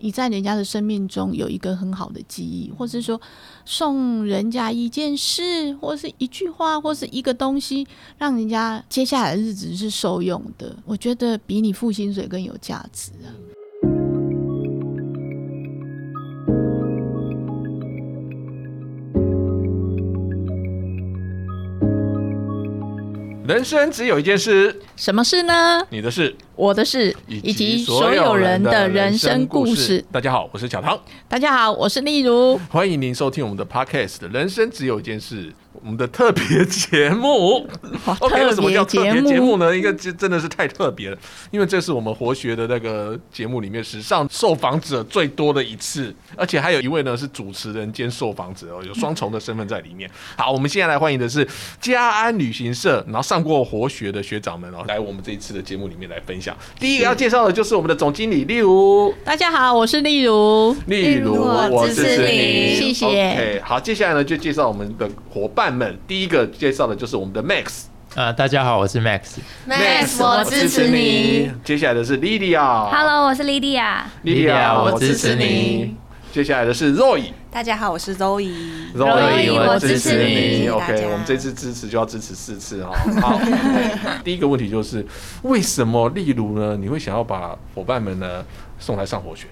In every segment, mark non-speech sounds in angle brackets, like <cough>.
你在人家的生命中有一个很好的记忆，或是说送人家一件事，或是一句话，或是一个东西，让人家接下来的日子是受用的，我觉得比你付薪水更有价值啊。人生只有一件事，什么事呢？你的事，我的事，以及所有人的人生故事。大家好，我是小唐。大家好，我是例如。欢迎您收听我们的 Podcast《人生只有一件事》。我们的特别节目，<laughs> OK，为什么叫特别节目呢？应该这真的是太特别了，因为这是我们活学的那个节目里面史上受访者最多的一次，而且还有一位呢是主持人兼受访者哦，有双重的身份在里面。好，我们现在来欢迎的是嘉安旅行社，然后上过活学的学长们哦，来我们这一次的节目里面来分享。第一个要介绍的就是我们的总经理例如，大家好，我是例如，例如我支持你，谢谢。OK，好，接下来呢就介绍我们的伙伴。们第一个介绍的就是我们的 Max 啊，大家好，我是 Max，Max 我支持你。接下来的是 Lydia，Hello，我是 Lydia，Lydia 我支持你。接下来的是 Roy，大家好，我是 Roy，Roy 我支持你。OK，我们这次支持就要支持四次哈。好，<laughs> 第一个问题就是为什么例如呢？你会想要把伙伴们呢送来上火学？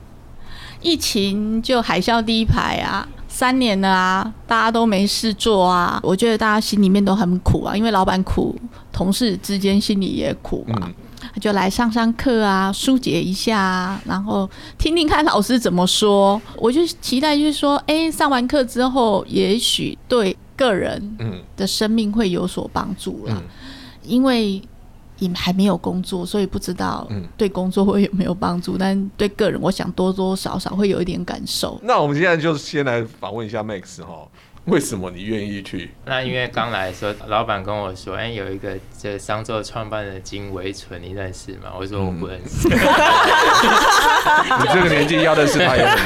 疫情就海啸第一排啊。三年了啊，大家都没事做啊，我觉得大家心里面都很苦啊，因为老板苦，同事之间心里也苦嘛，就来上上课啊，疏解一下啊，然后听听看老师怎么说，我就期待就是说，哎，上完课之后，也许对个人的生命会有所帮助了，因为。也还没有工作，所以不知道对工作会有没有帮助，但对个人，我想多多少少会有一点感受。那我们现在就先来访问一下 Max 哈，为什么你愿意去？那因为刚来的时候，老板跟我说，哎，有一个这商周创办的金维纯，你认识吗？我说我不认识。<laughs> 你这个年纪要认识他有什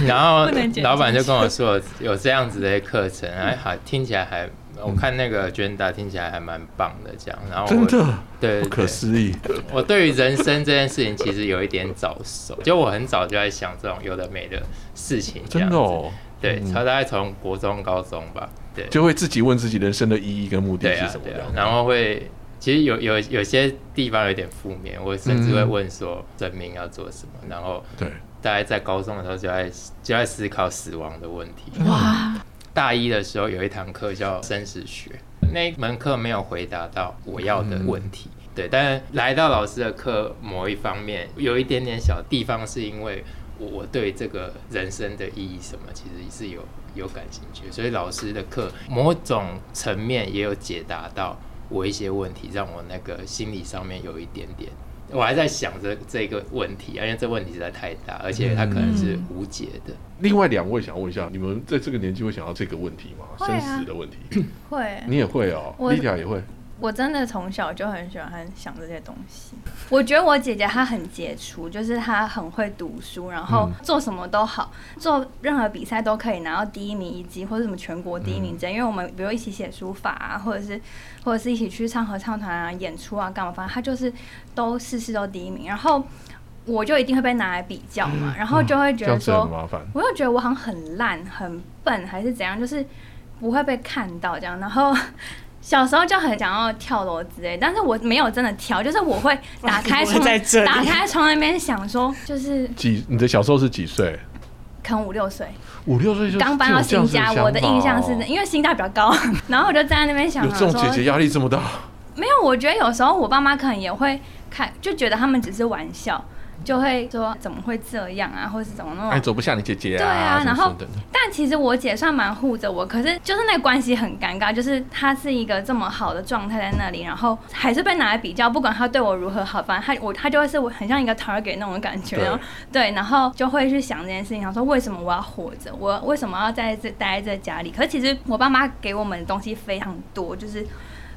么？<laughs> 然后老板就跟我说有这样子的课程，哎，好，听起来还。我看那个娟大听起来还蛮棒的，这样，然后真的？对不可思议。我对于人生这件事情其实有一点早熟，就我很早就在想这种有的没的事情，真的哦。对，他大概从国中、高中吧，对，就会自己问自己人生的意义跟目的是什么样，然后会其实有有有些地方有点负面，我甚至会问说生命要做什么，然后对，大概在高中的时候就在就在思考死亡的问题，哇。大一的时候有一堂课叫生死学，那门课没有回答到我要的问题，对。但来到老师的课，某一方面有一点点小地方，是因为我对这个人生的意义什么，其实是有有感兴趣，所以老师的课某种层面也有解答到我一些问题，让我那个心理上面有一点点。我还在想着这个问题，因为这问题实在太大，而且它可能是无解的。另外两位想问一下，你们在这个年纪会想到这个问题吗？生死的问题？会，你也会哦，丽亚也会。我真的从小就很喜欢想这些东西。我觉得我姐姐她很杰出，就是她很会读书，然后做什么都好，做任何比赛都可以拿到第一名以及或者什么全国第一名。这样因为我们比如一起写书法啊，或者是或者是一起去唱合唱团啊、演出啊干嘛，反正她就是都事事都第一名。然后我就一定会被拿来比较嘛，然后就会觉得说，我又觉得我好像很烂、很笨还是怎样，就是不会被看到这样，然后。小时候就很想要跳楼之类，但是我没有真的跳，就是我会打开窗，打开窗那边想说，就是几你的小时候是几岁？可能五六岁，五六岁就刚搬到新家，我的印象是，因为新家比较高，<laughs> 然后我就站在那边想，有这种姐姐压力这么大？没有，我觉得有时候我爸妈可能也会看，就觉得他们只是玩笑。就会说怎么会这样啊，或者是怎么那么哎，走不像你姐姐啊。对啊，然后但其实我姐算蛮护着我，可是就是那关系很尴尬，就是她是一个这么好的状态在那里，然后还是被拿来比较，不管她对我如何好，反正她我她就会是我很像一个 target 那种感觉，然后对，然后就会去想这件事情，想说为什么我要活着，我为什么要在这待在这家里？可是其实我爸妈给我们的东西非常多，就是。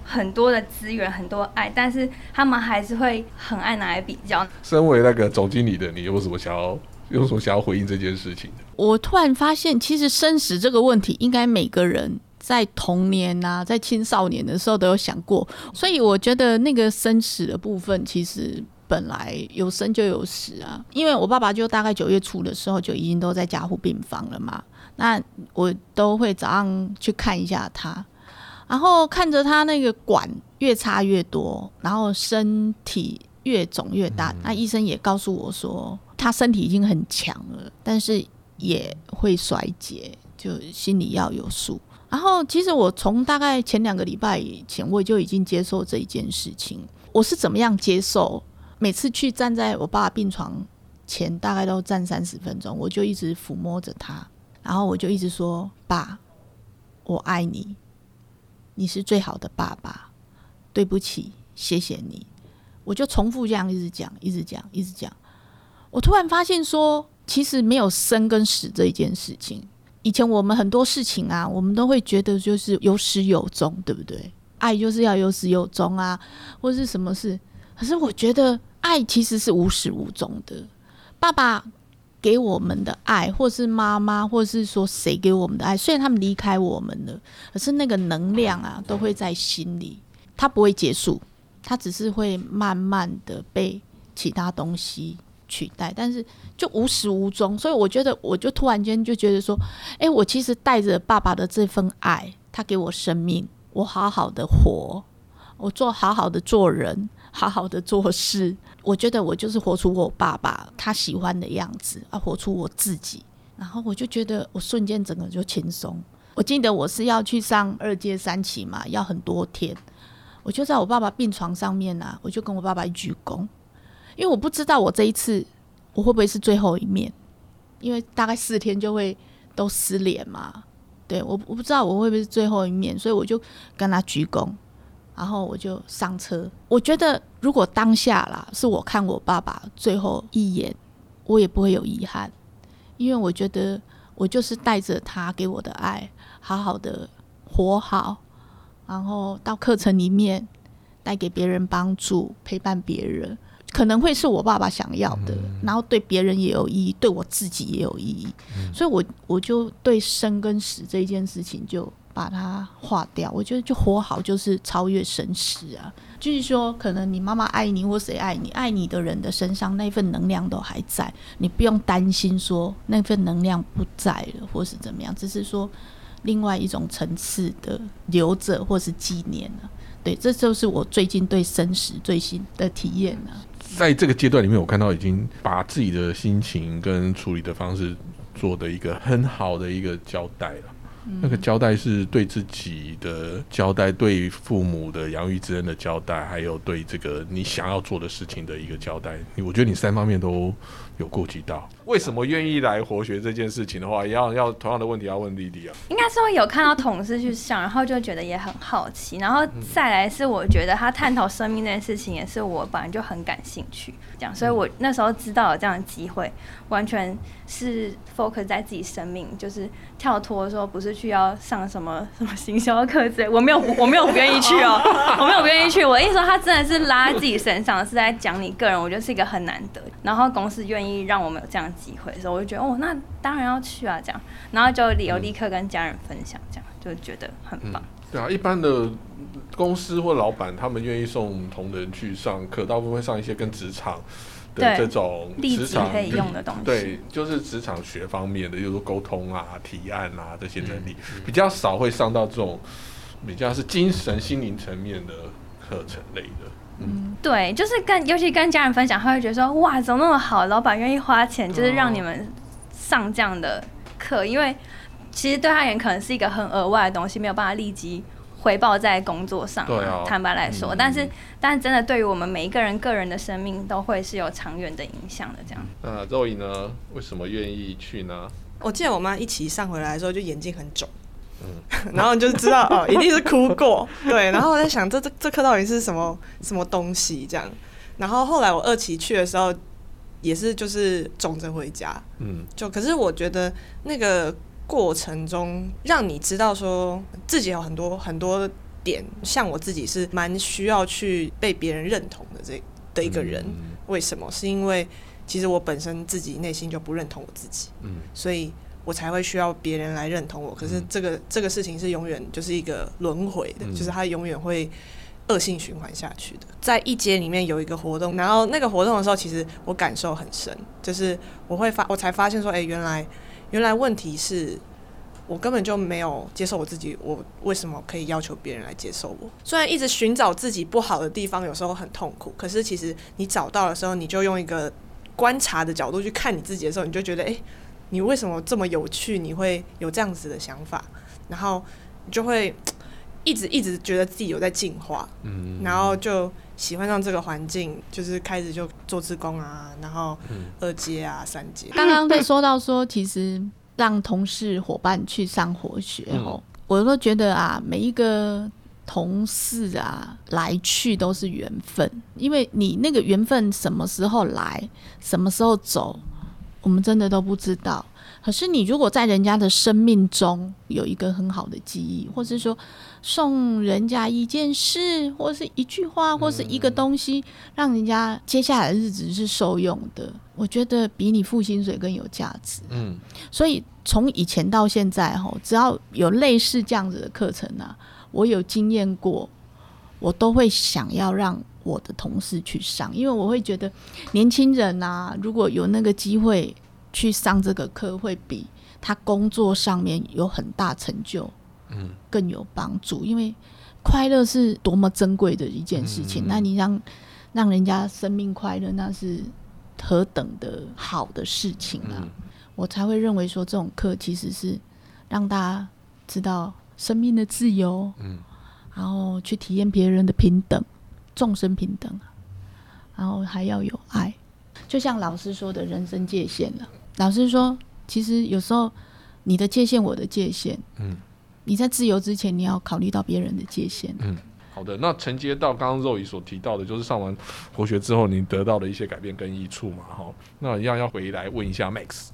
很多的资源，很多爱，但是他们还是会很爱拿来比较。身为那个总经理的你，有什么想要，有什么想要回应这件事情的？我突然发现，其实生死这个问题，应该每个人在童年啊，在青少年的时候都有想过。所以我觉得那个生死的部分，其实本来有生就有死啊，因为我爸爸就大概九月初的时候就已经都在加护病房了嘛，那我都会早上去看一下他，然后看着他那个管越插越多，然后身体越肿越大，那医生也告诉我说他身体已经很强了，但是也会衰竭，就心里要有数。然后其实我从大概前两个礼拜以前，我就已经接受这一件事情。我是怎么样接受？每次去站在我爸病床前，大概都站三十分钟，我就一直抚摸着他，然后我就一直说：“爸，我爱你，你是最好的爸爸。对不起，谢谢你。”我就重复这样一直讲，一直讲，一直讲。我突然发现说，其实没有生跟死这一件事情。以前我们很多事情啊，我们都会觉得就是有始有终，对不对？爱就是要有始有终啊，或是什么事。可是我觉得爱其实是无始无终的。爸爸给我们的爱，或是妈妈，或是说谁给我们的爱，虽然他们离开我们了，可是那个能量啊，都会在心里，它不会结束，它只是会慢慢的被其他东西取代，但是就无始无终。所以我觉得，我就突然间就觉得说，哎，我其实带着爸爸的这份爱，他给我生命。我好好的活，我做好好的做人，好好的做事。我觉得我就是活出我爸爸他喜欢的样子，啊，活出我自己。然后我就觉得我瞬间整个就轻松。我记得我是要去上二阶三期嘛，要很多天。我就在我爸爸病床上面啊，我就跟我爸爸一鞠躬，因为我不知道我这一次我会不会是最后一面，因为大概四天就会都失联嘛。对我我不知道我会不会是最后一面，所以我就跟他鞠躬，然后我就上车。我觉得如果当下啦是我看我爸爸最后一眼，我也不会有遗憾，因为我觉得我就是带着他给我的爱，好好的活好，然后到课程里面带给别人帮助，陪伴别人。可能会是我爸爸想要的，然后对别人也有意义，对我自己也有意义，所以我我就对生跟死这件事情就把它化掉。我觉得就活好就是超越生死啊。就是说，可能你妈妈爱你或谁爱你，爱你的人的身上那份能量都还在，你不用担心说那份能量不在了或是怎么样，只是说另外一种层次的留着或是纪念了。对，这就是我最近对生死最新的体验了。在这个阶段里面，我看到已经把自己的心情跟处理的方式做的一个很好的一个交代了。那个交代是对自己的交代，对父母的养育之恩的交代，还有对这个你想要做的事情的一个交代。我觉得你三方面都。有顾及到为什么愿意来活学这件事情的话，也要要同样的问题要问丽丽啊。应该是会有看到同事去上，然后就觉得也很好奇，然后再来是我觉得他探讨生命这件事情，也是我本来就很感兴趣，这样，所以我那时候知道有这样的机会，完全是 focus 在自己生命，就是跳脱说不是去要上什么什么行销课之类，我没有我没有不愿意去哦，<laughs> 我没有不愿意去，我意思说他真的是拉在自己身上，是在讲你个人，我觉得是一个很难得，然后公司愿意。让我们有这样机会的时候，我就觉得哦，那当然要去啊，这样，然后就有立刻跟家人分享，这样就觉得很棒。对啊，一般的公司或老板，他们愿意送同仁去上课，大部分会上一些跟职场的这种职场可以用的东西。对，就是职场学方面的，就是沟通啊、提案啊这些能力，比较少会上到这种比较是精神心灵层面的课程类的。嗯，对，就是跟尤其跟家人分享，他会觉得说，哇，怎么那么好，老板愿意花钱，就是让你们上这样的课，因为其实对他而言可能是一个很额外的东西，没有办法立即回报在工作上。对啊，坦白来说，但是但是真的对于我们每一个人个人的生命，都会是有长远的影响的。这样。那肉姨呢？为什么愿意去呢？我记得我妈一起上回来的时候，就眼睛很肿。嗯，<laughs> 然后你就知道哦，一定是哭过，<laughs> 对。然后我在想，这这这课到底是什么什么东西这样？然后后来我二期去的时候，也是就是肿着回家，嗯，就可是我觉得那个过程中，让你知道说自己有很多很多点，像我自己是蛮需要去被别人认同的这的一个人。为什么？是因为其实我本身自己内心就不认同我自己，嗯，所以。我才会需要别人来认同我，可是这个这个事情是永远就是一个轮回的，就是它永远会恶性循环下去的。在一阶里面有一个活动，然后那个活动的时候，其实我感受很深，就是我会发，我才发现说，哎，原来原来问题是。我根本就没有接受我自己，我为什么可以要求别人来接受我？虽然一直寻找自己不好的地方，有时候很痛苦，可是其实你找到的时候，你就用一个观察的角度去看你自己的时候，你就觉得，哎，你为什么这么有趣？你会有这样子的想法，然后你就会 <tsk> 一直一直觉得自己有在进化，嗯，然后就喜欢上这个环境，就是开始就做自工啊，然后二阶啊、三阶。刚刚在说到说，其实。让同事伙伴去上活学哦，我都觉得啊，每一个同事啊来去都是缘分，因为你那个缘分什么时候来，什么时候走，我们真的都不知道。可是你如果在人家的生命中有一个很好的记忆，或是说送人家一件事，或是一句话，或是一个东西，让人家接下来的日子是受用的，我觉得比你付薪水更有价值。嗯，所以从以前到现在，哈，只要有类似这样子的课程啊，我有经验过，我都会想要让我的同事去上，因为我会觉得年轻人啊，如果有那个机会。去上这个课会比他工作上面有很大成就，嗯，更有帮助。因为快乐是多么珍贵的一件事情，那你让让人家生命快乐，那是何等的好的事情啊！我才会认为说，这种课其实是让大家知道生命的自由，嗯，然后去体验别人的平等，众生平等，然后还要有爱，就像老师说的人生界限了。老师说，其实有时候你的界限，我的界限，嗯，你在自由之前，你要考虑到别人的界限。嗯，好的。那承接到刚刚肉姨所提到的，就是上完活学之后，你得到的一些改变跟益处嘛，哈。那一样要回来问一下 Max，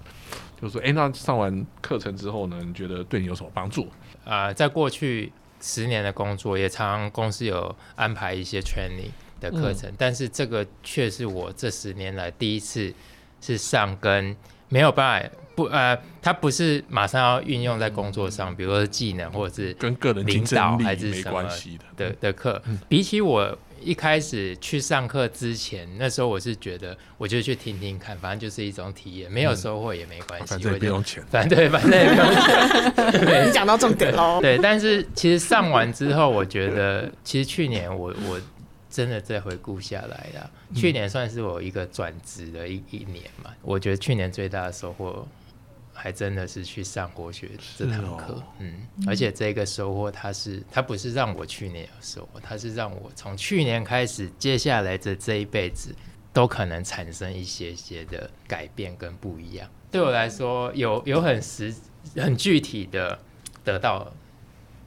就是说，哎，那上完课程之后呢，你觉得对你有什么帮助？呃，在过去十年的工作，也常常公司有安排一些 training 的课程，但是这个却是我这十年来第一次是上跟。没有办法，不呃，它不是马上要运用在工作上，比如说技能或者是跟个人领导还是什么的的课。比起我一开始去上课之前，那时候我是觉得，我就去听听看，反正就是一种体验，没有收获也没关系，反正不用钱，<laughs> 反正反正也不用钱。<laughs> 你讲到重点喽。对，但是其实上完之后，我觉得其实去年我我。真的再回顾下来啦，去年算是我一个转职的一一年嘛。我觉得去年最大的收获，还真的是去上国学这堂课。嗯，而且这个收获，它是它不是让我去年有收获，它是让我从去年开始，接下来的这一辈子都可能产生一些些的改变跟不一样。对我来说，有有很实很具体的得到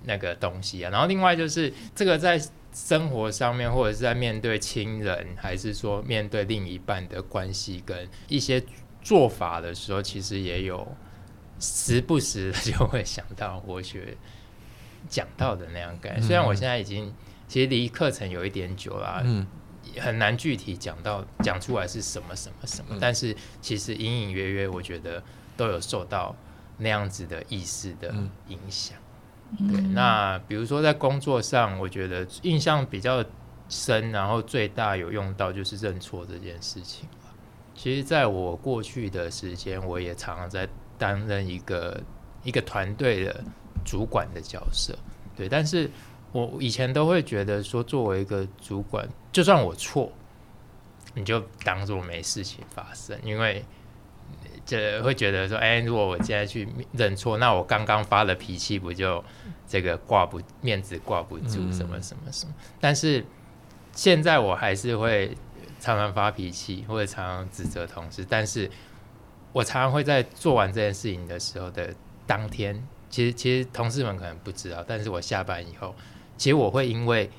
那个东西啊。然后另外就是这个在。生活上面，或者是在面对亲人，还是说面对另一半的关系跟一些做法的时候，其实也有时不时的就会想到我学讲到的那样感。虽然我现在已经其实离课程有一点久了，嗯，很难具体讲到讲出来是什么什么什么，但是其实隐隐约约，我觉得都有受到那样子的意识的影响。对，那比如说在工作上，我觉得印象比较深，然后最大有用到就是认错这件事情其实，在我过去的时间，我也常常在担任一个一个团队的主管的角色。对，但是我以前都会觉得说，作为一个主管，就算我错，你就当做没事情发生，因为。这会觉得说，哎，如果我现在去认错，那我刚刚发了脾气不就这个挂不面子挂不住什么什么什么？但是现在我还是会常常发脾气，或者常常指责同事。但是我常常会在做完这件事情的时候的当天，其实其实同事们可能不知道，但是我下班以后，其实我会因为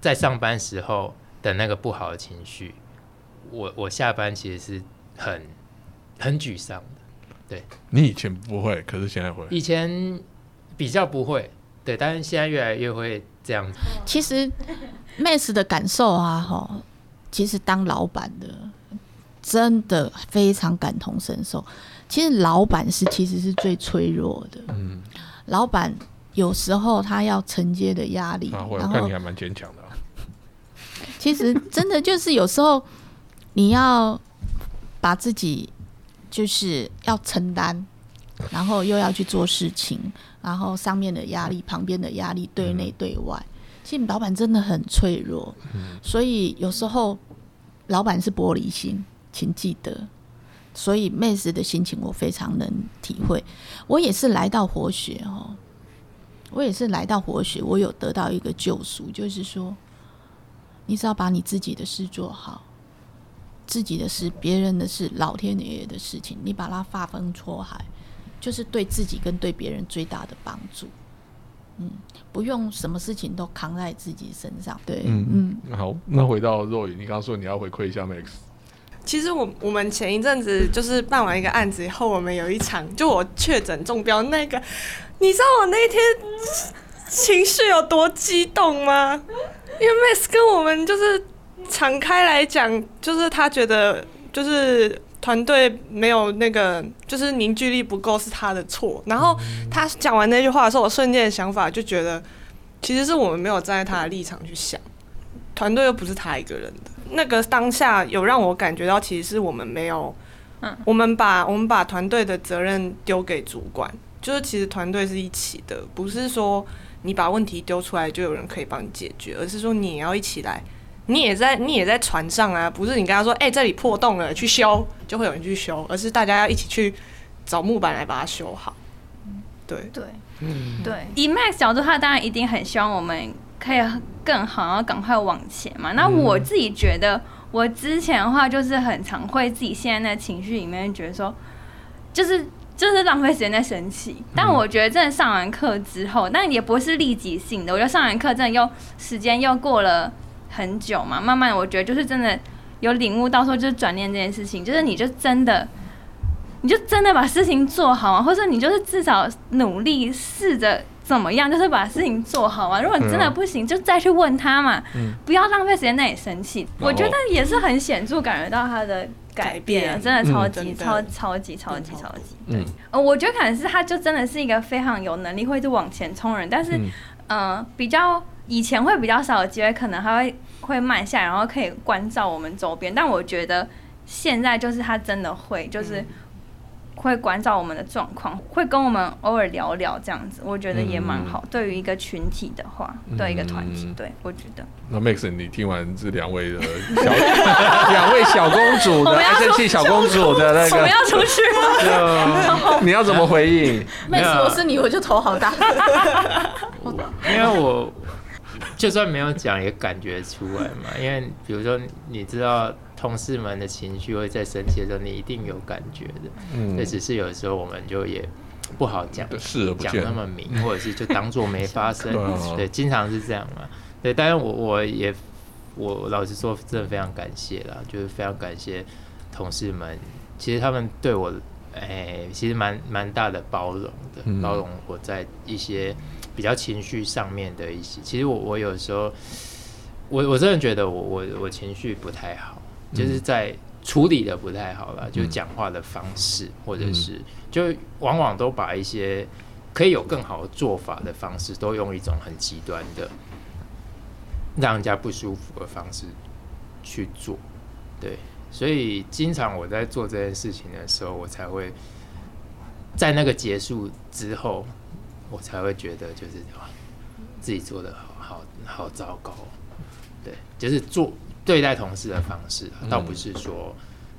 在上班时候的那个不好的情绪，我我下班其实是很。很沮丧的，对。你以前不会，可是现在会。以前比较不会，对，但是现在越来越会这样子。其实 m a s 的感受啊，哈，其实当老板的真的非常感同身受。其实老板是其实是最脆弱的，嗯，老板有时候他要承接的压力，我看你还蛮坚强的。<laughs> 其实真的就是有时候你要把自己就是要承担，然后又要去做事情，然后上面的压力、旁边的压力，对内对外，其实老板真的很脆弱，所以有时候老板是玻璃心，请记得。所以妹子的心情我非常能体会，我也是来到活血哦，我也是来到活血，我有得到一个救赎，就是说，你只要把你自己的事做好，自己的事、别人的事、老天爷爷的事情，你把它发疯出海，就是对自己跟对别人最大的帮助。嗯，不用什么事情都扛在自己身上。对，嗯嗯。好，那回到若雨，你刚刚说你要回馈一下 Max。其实我我们前一阵子就是办完一个案子以后，我们有一场就我确诊中标那个，你知道我那天情绪有多激动吗？因为 Max 跟我们就是敞开来讲，就是他觉得就是团队没有那个就是凝聚力不够是他的错。然后他讲完那句话的时候，我瞬间的想法就觉得，其实是我们没有站在他的立场去想，团队又不是他一个人的。那个当下有让我感觉到，其实是我们没有，嗯，我们把我们把团队的责任丢给主管，就是其实团队是一起的，不是说你把问题丢出来就有人可以帮你解决，而是说你也要一起来，你也在你也在船上啊，不是你跟他说，哎，这里破洞了，去修，就会有人去修，而是大家要一起去找木板来把它修好。对对，嗯，对，以 Max 角度，他当然一定很希望我们。可以更好，然后赶快往前嘛。那我自己觉得，我之前的话就是很常会自己现在那情绪里面，觉得说，就是就是浪费时间在生气。但我觉得真的上完课之后，但也不是立即性的。我觉得上完课真的又时间又过了很久嘛，慢慢我觉得就是真的有领悟到说，就是转念这件事情，就是你就真的，你就真的把事情做好啊，或者你就是至少努力试着。怎么样？就是把事情做好啊。如果你真的不行，就再去问他嘛。嗯。不要浪费时间在你生气。我觉得也是很显著感觉到他的改变，真的超级超超级超级超级。嗯。呃，我觉得可能是他就真的是一个非常有能力会是往前冲人，但是嗯，比较以前会比较少有机会，可能还会会慢下，然后可以关照我们周边。但我觉得现在就是他真的会，就是。会关照我们的状况，会跟我们偶尔聊聊这样子，我觉得也蛮好。对于一个群体的话，对一个团体，对我觉得。那 Max，你听完这两位的小 <laughs> 两位小公主的爱生气小公主的那个，我们要出去吗？你要怎么回应？Max，我是你，我就头好大。<laughs> 因为我 <laughs> 就算没有讲，也感觉出来嘛。因为比如说，你知道。同事们的情绪会在生气的时候，你一定有感觉的。嗯，这只是有时候我们就也不好讲，讲那么明，或者是就当做没发生。<laughs> 对，经常是这样嘛。对，但是我我也我老实说，真的非常感谢啦，就是非常感谢同事们。其实他们对我，哎，其实蛮蛮大的包容的，包容我在一些比较情绪上面的一些。其实我我有时候，我我真的觉得我我我情绪不太好。就是在处理的不太好了，就讲话的方式，或者是就往往都把一些可以有更好的做法的方式，都用一种很极端的，让人家不舒服的方式去做。对，所以经常我在做这件事情的时候，我才会在那个结束之后，我才会觉得就是自己做的好好好糟糕。对，就是做。对待同事的方式，倒不是说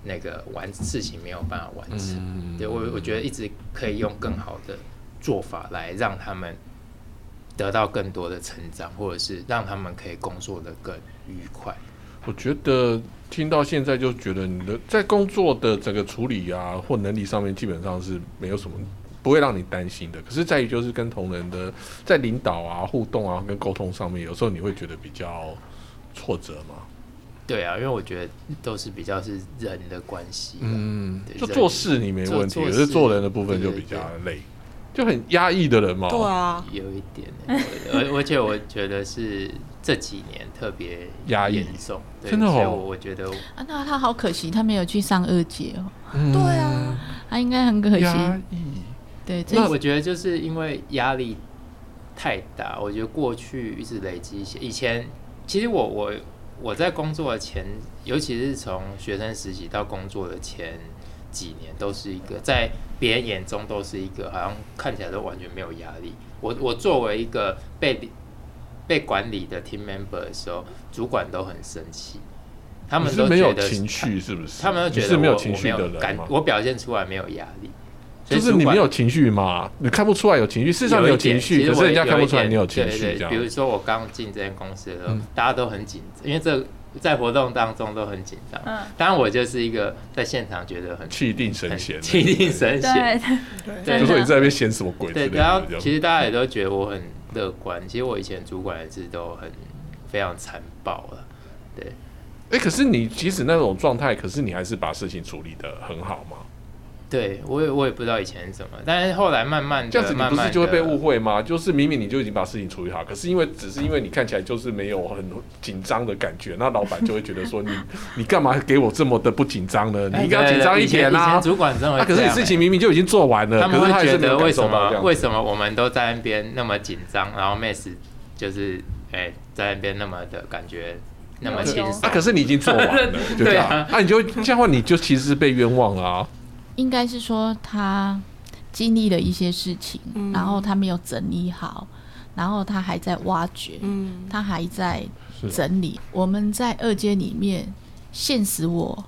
那个完事情没有办法完成。对我，我觉得一直可以用更好的做法来让他们得到更多的成长，或者是让他们可以工作的更愉快。我觉得听到现在就觉得你的在工作的整个处理啊或能力上面，基本上是没有什么不会让你担心的。可是在于就是跟同仁的在领导啊互动啊跟沟通上面，有时候你会觉得比较挫折嘛。对啊，因为我觉得都是比较是人的关系，嗯，就做事你没问题，可是做人的部分就比较累，就很压抑的人嘛。对啊，有一点，而而且我觉得是这几年特别压抑重，真的哦。我觉得啊，那他好可惜，他没有去上二姐哦。对啊，他应该很可惜。对，那我觉得就是因为压力太大，我觉得过去一直累积一些，以前其实我我。我在工作的前，尤其是从学生实习到工作的前几年，都是一个在别人眼中都是一个好像看起来都完全没有压力。我我作为一个被被管理的 team member 的时候，主管都很生气，他们都没有情绪，是不是？他们都觉得是没有情绪的人感我表现出来没有压力。就是你没有情绪嘛？你看不出来有情绪，事实上你有情绪，可是人家看不出来你有情绪。比如说我刚进这间公司的时候，大家都很紧张，因为这在活动当中都很紧张。嗯，当然我就是一个在现场觉得很气定神闲，气定神闲。对，就说你在那边闲什么鬼？对，然后其实大家也都觉得我很乐观。其实我以前主管也是都很非常残暴了。对，哎，可是你即使那种状态，可是你还是把事情处理的很好吗？对，我也我也不知道以前是怎么，但是后来慢慢这样子，你不是就会被误会吗？就是明明你就已经把事情处理好，可是因为只是因为你看起来就是没有很紧张的感觉，那老板就会觉得说你 <laughs> 你干嘛给我这么的不紧张呢？你应该紧张一点啊！主管认为，可是你事情明明就已经做完了，他们会觉得为什么为什么我们都在那边那么紧张，然后 Miss 就是哎在那边那么的感觉那么轻松啊？可是你已经做完了，<laughs> 对啊，那你就这样话，你就其实是被冤枉了。应该是说他经历了一些事情，然后他没有整理好，然后他还在挖掘，他还在整理。我们在二阶里面，现实我、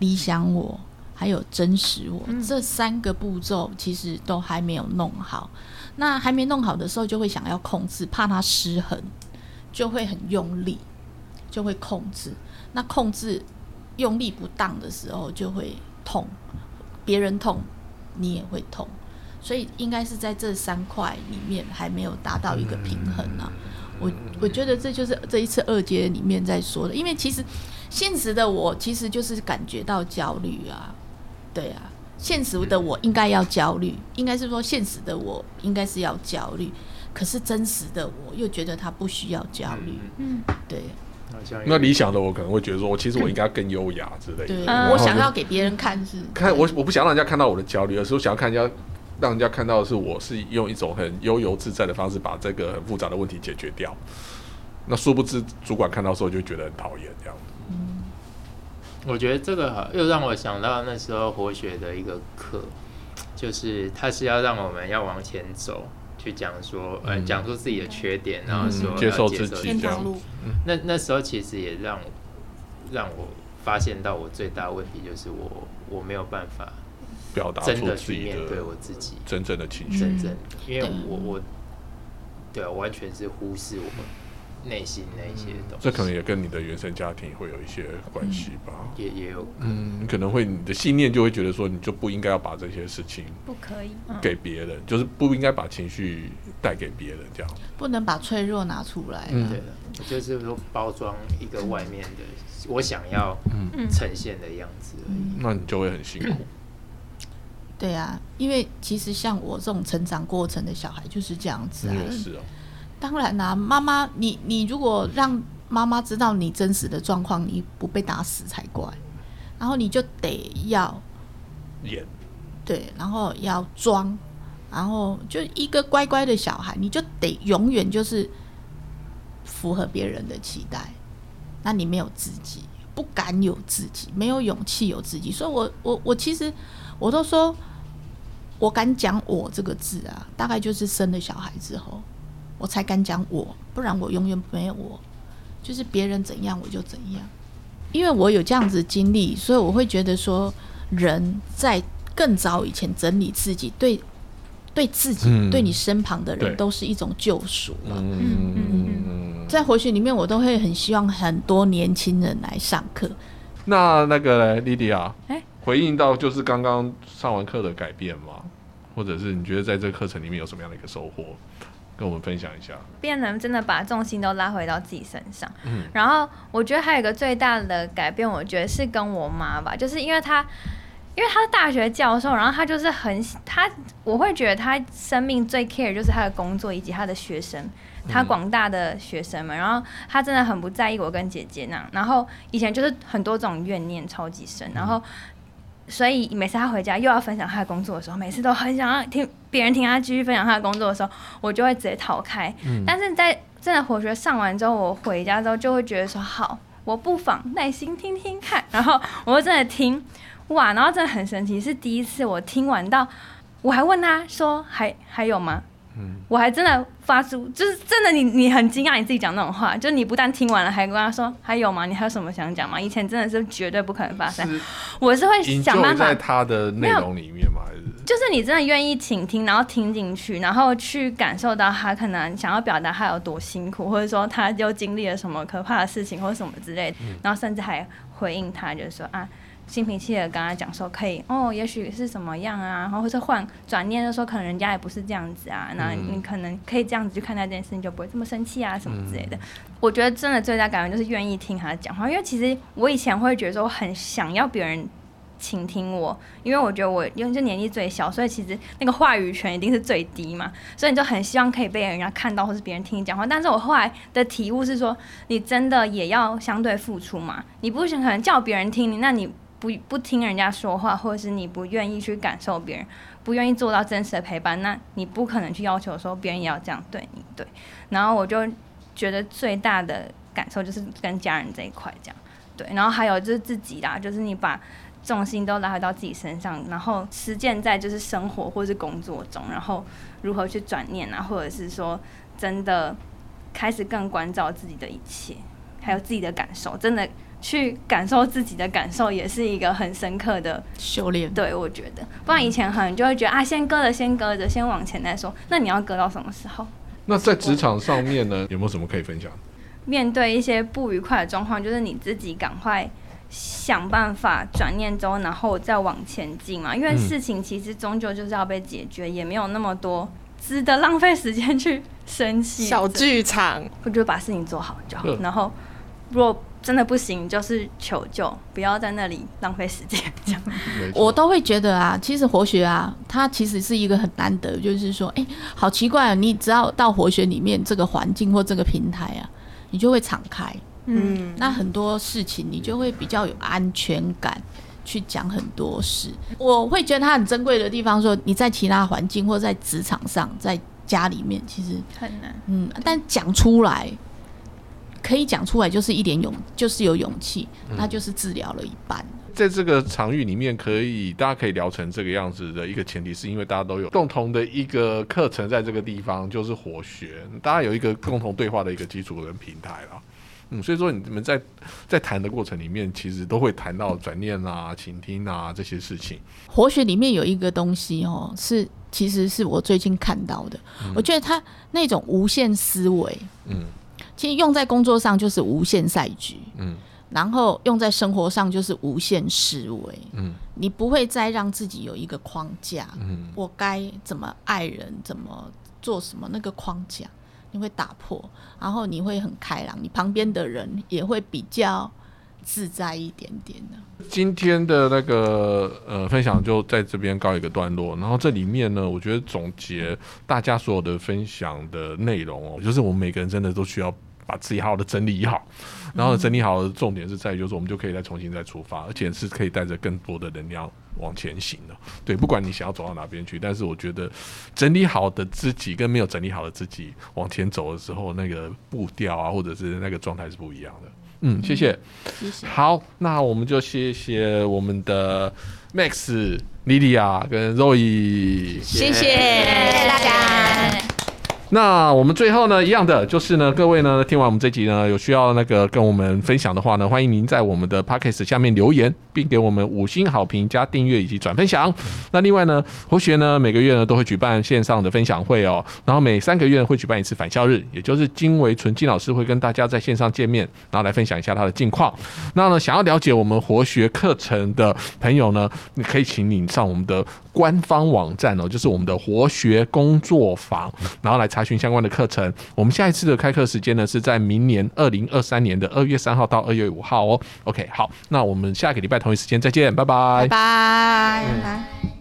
理想我，还有真实我这三个步骤，其实都还没有弄好。那还没弄好的时候，就会想要控制，怕它失衡，就会很用力，就会控制。那控制用力不当的时候，就会。痛，别人痛，你也会痛，所以应该是在这三块里面还没有达到一个平衡啊。我我觉得这就是这一次二阶里面在说的，因为其实现实的我其实就是感觉到焦虑啊，对啊，现实的我应该要焦虑，应该是说现实的我应该是要焦虑，可是真实的我又觉得他不需要焦虑，嗯，对。那理想的我可能会觉得说，我其实我应该更优雅之类的。我想要给别人看是看我，我不想让人家看到我的焦虑，而是我想要看人家，让人家看到的是我是用一种很悠游自在的方式把这个很复杂的问题解决掉。那殊不知主管看到时候就觉得很讨厌这样。嗯，我觉得这个又让我想到那时候活学的一个课，就是他是要让我们要往前走。去讲说，呃，讲出自己的缺点，然后说接受自己这样。那那时候其实也让让我发现到我最大问题就是我我没有办法表达真的去面对我自己。真正的情绪，真正，因为我我对啊，完全是忽视我。内心那些东西，这可能也跟你的原生家庭会有一些关系吧。也也有，嗯，你可能会你的信念就会觉得说，你就不应该要把这些事情不可以给别人，就是不应该把情绪带给别人，这样不能把脆弱拿出来。对就是说包装一个外面的我想要呈现的样子而已，那你就会很辛苦。对啊，因为其实像我这种成长过程的小孩就是这样子啊。是哦。当然啦，妈妈，你你如果让妈妈知道你真实的状况，你不被打死才怪。然后你就得要演，对，然后要装，然后就一个乖乖的小孩，你就得永远就是符合别人的期待。那你没有自己，不敢有自己，没有勇气有自己。所以我我我其实我都说，我敢讲我这个字啊，大概就是生了小孩之后。我才敢讲我，不然我永远没有我，就是别人怎样我就怎样，因为我有这样子经历，所以我会觉得说，人在更早以前整理自己，对对自己，对你身旁的人都是一种救赎了。嗯嗯嗯，在回学里面，我都会很希望很多年轻人来上课。那那个莉莉啊，哎，回应到就是刚刚上完课的改变吗？或者是你觉得在这个课程里面有什么样的一个收获？跟我们分享一下，变能真的把重心都拉回到自己身上。嗯，然后我觉得还有一个最大的改变，我觉得是跟我妈吧，就是因为她，因为她是大学教授，然后她就是很她，我会觉得她生命最 care 就是她的工作以及她的学生，她广大的学生们，然后她真的很不在意我跟姐姐那样，然后以前就是很多这种怨念超级深，然后。所以每次他回家又要分享他的工作的时候，每次都很想要听别人听他继续分享他的工作的时候，我就会直接逃开。但是在真的活学上完之后，我回家之后就会觉得说好，我不妨耐心听听看。然后我就真的听，哇，然后真的很神奇，是第一次我听完到，我还问他说还还有吗？我还真的发出，就是真的，你你很惊讶你自己讲那种话，就你不但听完了，还跟他说还有吗？你还有什么想讲吗？以前真的是绝对不可能发生，我是会想办法在他的内容里面吗？还是就是你真的愿意倾听，然后听进去，然后去感受到他可能想要表达他有多辛苦，或者说他又经历了什么可怕的事情，或者什么之类的，然后甚至还回应他，就是说啊。心平气和跟他讲说可以哦，也许是什么样啊，然后或者换转念就说可能人家也不是这样子啊，那你可能可以这样子去看待这件事情，就不会这么生气啊什么之类的。我觉得真的最大感觉就是愿意听他讲话，因为其实我以前会觉得说我很想要别人倾听我，因为我觉得我因为就年纪最小，所以其实那个话语权一定是最低嘛，所以你就很希望可以被人家看到或是别人听你讲话。但是我后来的体悟是说，你真的也要相对付出嘛，你不想可能叫别人听你，那你。不不听人家说话，或者是你不愿意去感受别人，不愿意做到真实的陪伴，那你不可能去要求说别人也要这样对你。对，然后我就觉得最大的感受就是跟家人这一块这样。对，然后还有就是自己啦，就是你把重心都拉回到自己身上，然后实践在就是生活或是工作中，然后如何去转念啊，或者是说真的开始更关照自己的一切，还有自己的感受，真的。去感受自己的感受，也是一个很深刻的修炼。对，我觉得，不然以前可能就会觉得啊，先搁着，先搁着，先往前再说。那你要搁到什么时候？那在职场上面呢，<laughs> 有没有什么可以分享？面对一些不愉快的状况，就是你自己赶快想办法转念中，然后再往前进嘛。因为事情其实终究就是要被解决，也没有那么多值得浪费时间去生气。小剧场，我就把事情做好就好。然后，若真的不行，就是求救，不要在那里浪费时间。这样，<laughs> 我都会觉得啊，其实活学啊，它其实是一个很难得，就是说，哎，好奇怪啊！你只要到活学里面这个环境或这个平台啊，你就会敞开，嗯，那很多事情你就会比较有安全感去讲很多事。我会觉得它很珍贵的地方，说你在其他环境或在职场上，在家里面其实很难，嗯，但讲出来。可以讲出来，就是一点勇，就是有勇气，那就是治疗了一半。在这个场域里面，可以大家可以聊成这个样子的一个前提，是因为大家都有共同的一个课程，在这个地方就是活学，大家有一个共同对话的一个基础跟平台了。嗯，所以说你们在在谈的过程里面，其实都会谈到转念啊、倾听啊这些事情。活学里面有一个东西哦，是其实是我最近看到的，我觉得他那种无限思维，嗯。其实用在工作上就是无限赛局，嗯，然后用在生活上就是无限思维，嗯，你不会再让自己有一个框架，嗯，我该怎么爱人，怎么做什么那个框架，你会打破，然后你会很开朗，你旁边的人也会比较自在一点点的。今天的那个呃分享就在这边告一个段落，然后这里面呢，我觉得总结大家所有的分享的内容哦，就是我们每个人真的都需要。把自己好好的整理好，然后整理好的重点是在于，就是我们就可以再重新再出发，而且是可以带着更多的能量往前行的。对，不管你想要走到哪边去，但是我觉得整理好的自己跟没有整理好的自己往前走的时候，那个步调啊，或者是那个状态是不一样的。嗯，谢谢，谢谢。好，那我们就谢谢我们的 Max、莉莉亚跟 Roy，谢谢大家。那我们最后呢，一样的就是呢，各位呢，听完我们这集呢，有需要那个跟我们分享的话呢，欢迎您在我们的 podcast 下面留言，并给我们五星好评、加订阅以及转分享。那另外呢，活学呢每个月呢都会举办线上的分享会哦，然后每三个月会举办一次返校日，也就是金维纯金老师会跟大家在线上见面，然后来分享一下他的近况。那呢，想要了解我们活学课程的朋友呢，你可以请你上我们的官方网站哦，就是我们的活学工作坊，然后来。查询相关的课程，我们下一次的开课时间呢是在明年二零二三年的二月三号到二月五号哦。OK，好，那我们下个礼拜同一时间再见，拜拜，拜拜。